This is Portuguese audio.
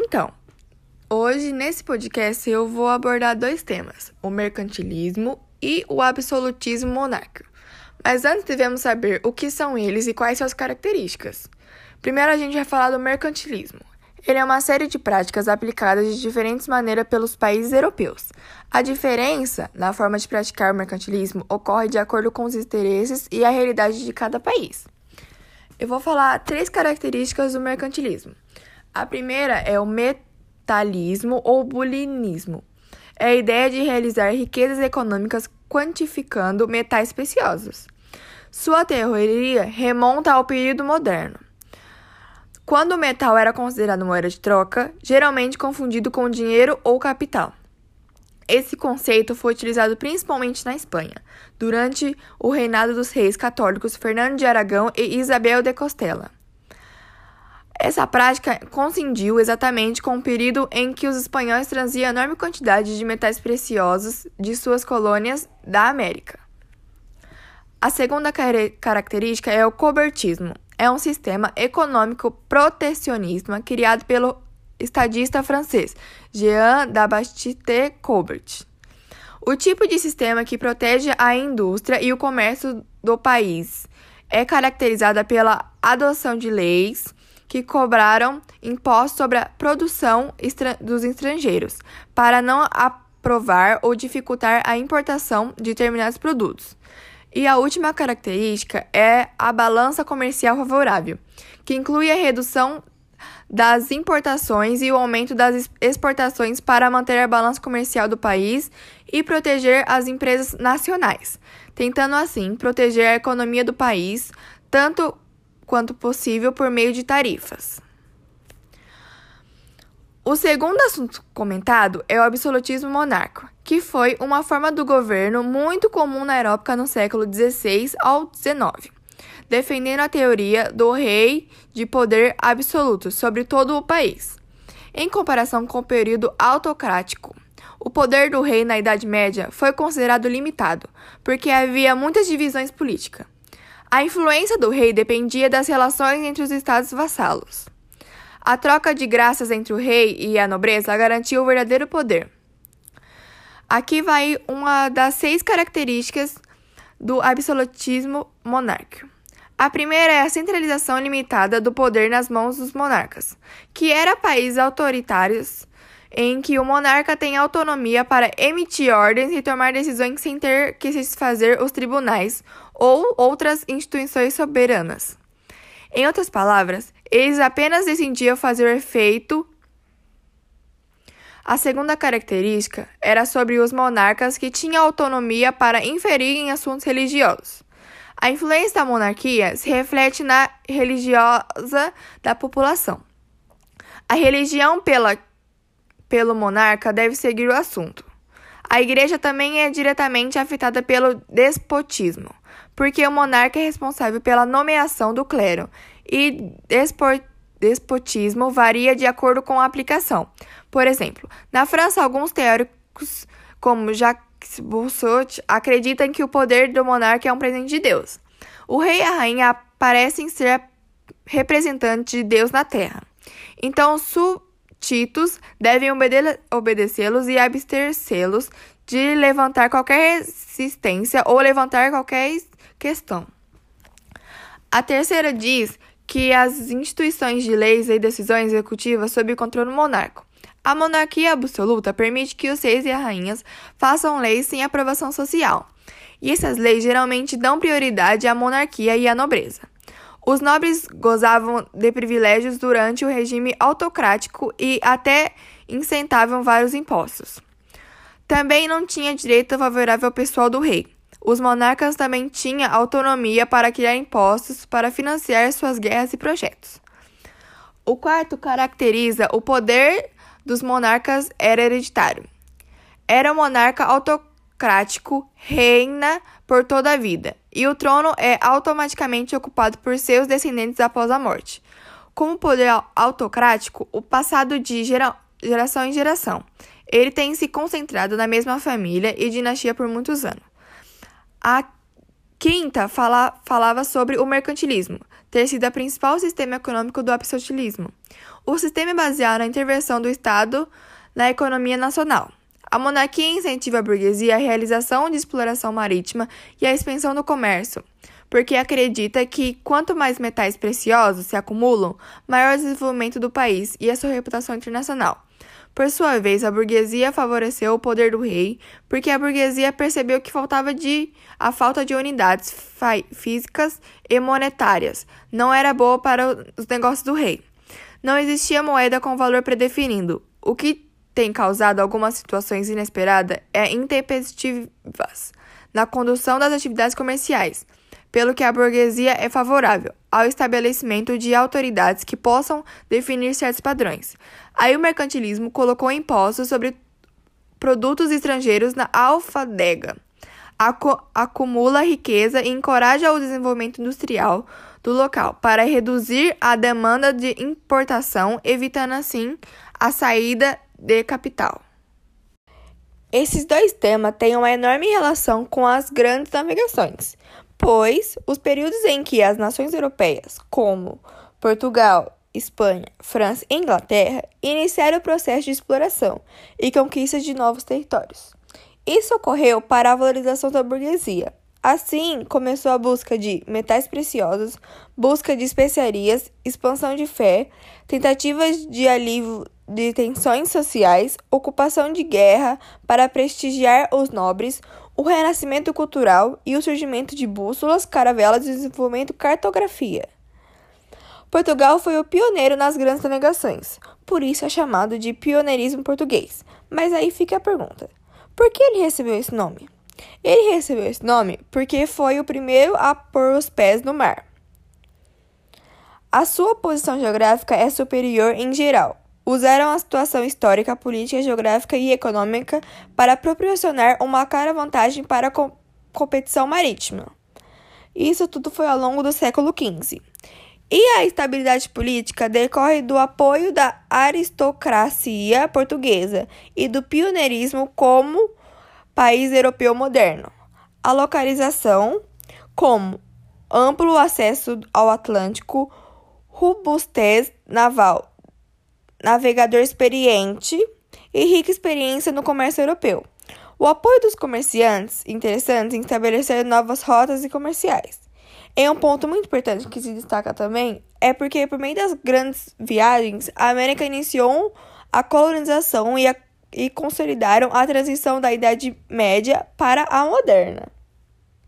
Então, hoje nesse podcast eu vou abordar dois temas: o mercantilismo e o absolutismo monárquico. Mas antes devemos saber o que são eles e quais suas características. Primeiro a gente vai falar do mercantilismo. Ele é uma série de práticas aplicadas de diferentes maneiras pelos países europeus. A diferença na forma de praticar o mercantilismo ocorre de acordo com os interesses e a realidade de cada país. Eu vou falar três características do mercantilismo. A primeira é o metalismo ou bulinismo. É a ideia de realizar riquezas econômicas quantificando metais preciosos. Sua teoria remonta ao período moderno, quando o metal era considerado moeda de troca, geralmente confundido com dinheiro ou capital. Esse conceito foi utilizado principalmente na Espanha, durante o reinado dos reis católicos Fernando de Aragão e Isabel de Costela. Essa prática coincidiu exatamente com o período em que os espanhóis traziam enorme quantidade de metais preciosos de suas colônias da América. A segunda característica é o cobertismo. É um sistema econômico protecionista criado pelo estadista francês Jean Baptiste Colbert. O tipo de sistema que protege a indústria e o comércio do país é caracterizada pela adoção de leis que cobraram impostos sobre a produção dos estrangeiros, para não aprovar ou dificultar a importação de determinados produtos. E a última característica é a balança comercial favorável, que inclui a redução das importações e o aumento das exportações para manter a balança comercial do país e proteger as empresas nacionais, tentando assim proteger a economia do país tanto quanto possível por meio de tarifas. O segundo assunto comentado é o absolutismo monárquico, que foi uma forma do governo muito comum na Europa no século XVI ao XIX, defendendo a teoria do rei de poder absoluto sobre todo o país. Em comparação com o período autocrático, o poder do rei na Idade Média foi considerado limitado, porque havia muitas divisões políticas. A influência do rei dependia das relações entre os estados vassalos. A troca de graças entre o rei e a nobreza garantiu o verdadeiro poder. Aqui vai uma das seis características do absolutismo monárquico. A primeira é a centralização limitada do poder nas mãos dos monarcas, que era países autoritários em que o monarca tem autonomia para emitir ordens e tomar decisões sem ter que satisfazer os tribunais ou outras instituições soberanas. Em outras palavras, eles apenas decidiam fazer efeito. A segunda característica era sobre os monarcas que tinham autonomia para inferir em assuntos religiosos. A influência da monarquia se reflete na religiosa da população. A religião pela, pelo monarca deve seguir o assunto. A igreja também é diretamente afetada pelo despotismo porque o monarca é responsável pela nomeação do clero e despotismo varia de acordo com a aplicação. Por exemplo, na França, alguns teóricos, como Jacques Boussault, acreditam que o poder do monarca é um presente de Deus. O rei e a rainha parecem ser representantes de Deus na terra. Então, súbditos devem obede obedecê-los e abster-los de levantar qualquer resistência ou levantar qualquer questão. A terceira diz que as instituições de leis e decisões executivas sob o controle monarco. A monarquia absoluta permite que os reis e as rainhas façam leis sem aprovação social, e essas leis geralmente dão prioridade à monarquia e à nobreza. Os nobres gozavam de privilégios durante o regime autocrático e até incentavam vários impostos. Também não tinha direito favorável ao pessoal do rei. Os monarcas também tinham autonomia para criar impostos para financiar suas guerras e projetos. O quarto caracteriza o poder dos monarcas era hereditário. Era um monarca autocrático, reina por toda a vida, e o trono é automaticamente ocupado por seus descendentes após a morte. Como poder autocrático, o passado de gera geração em geração. Ele tem se concentrado na mesma família e dinastia por muitos anos. A quinta fala, falava sobre o mercantilismo, ter sido o principal sistema econômico do absolutismo. O sistema é baseado na intervenção do Estado na economia nacional. A monarquia incentiva a burguesia a realização de exploração marítima e a expansão do comércio, porque acredita que quanto mais metais preciosos se acumulam, maior o desenvolvimento do país e a sua reputação internacional. Por sua vez, a burguesia favoreceu o poder do rei, porque a burguesia percebeu que faltava de a falta de unidades físicas e monetárias não era boa para os negócios do rei. Não existia moeda com valor predefinido, o que tem causado algumas situações inesperadas é intempestivas na condução das atividades comerciais, pelo que a burguesia é favorável ao estabelecimento de autoridades que possam definir certos padrões. Aí o mercantilismo colocou impostos sobre produtos estrangeiros na alfadega, acu acumula riqueza e encoraja o desenvolvimento industrial do local para reduzir a demanda de importação, evitando assim a saída de capital. Esses dois temas têm uma enorme relação com as grandes navegações, pois os períodos em que as nações europeias, como Portugal, Espanha, França e Inglaterra, iniciaram o processo de exploração e conquista de novos territórios. Isso ocorreu para a valorização da burguesia. Assim, começou a busca de metais preciosos, busca de especiarias, expansão de fé, tentativas de alívio de tensões sociais, ocupação de guerra para prestigiar os nobres, o renascimento cultural e o surgimento de bússolas, caravelas e desenvolvimento cartografia. Portugal foi o pioneiro nas grandes navegações, por isso é chamado de pioneirismo português. Mas aí fica a pergunta: por que ele recebeu esse nome? Ele recebeu esse nome porque foi o primeiro a pôr os pés no mar. A sua posição geográfica é superior em geral, usaram a situação histórica, política, geográfica e econômica para proporcionar uma clara vantagem para a co competição marítima. Isso tudo foi ao longo do século XV. E a estabilidade política decorre do apoio da aristocracia portuguesa e do pioneirismo como país europeu moderno. A localização, como amplo acesso ao Atlântico, robustez naval, navegador experiente e rica experiência no comércio europeu. O apoio dos comerciantes interessantes em estabelecer novas rotas e comerciais. E um ponto muito importante que se destaca também é porque, por meio das grandes viagens, a América iniciou a colonização e, a, e consolidaram a transição da Idade Média para a moderna.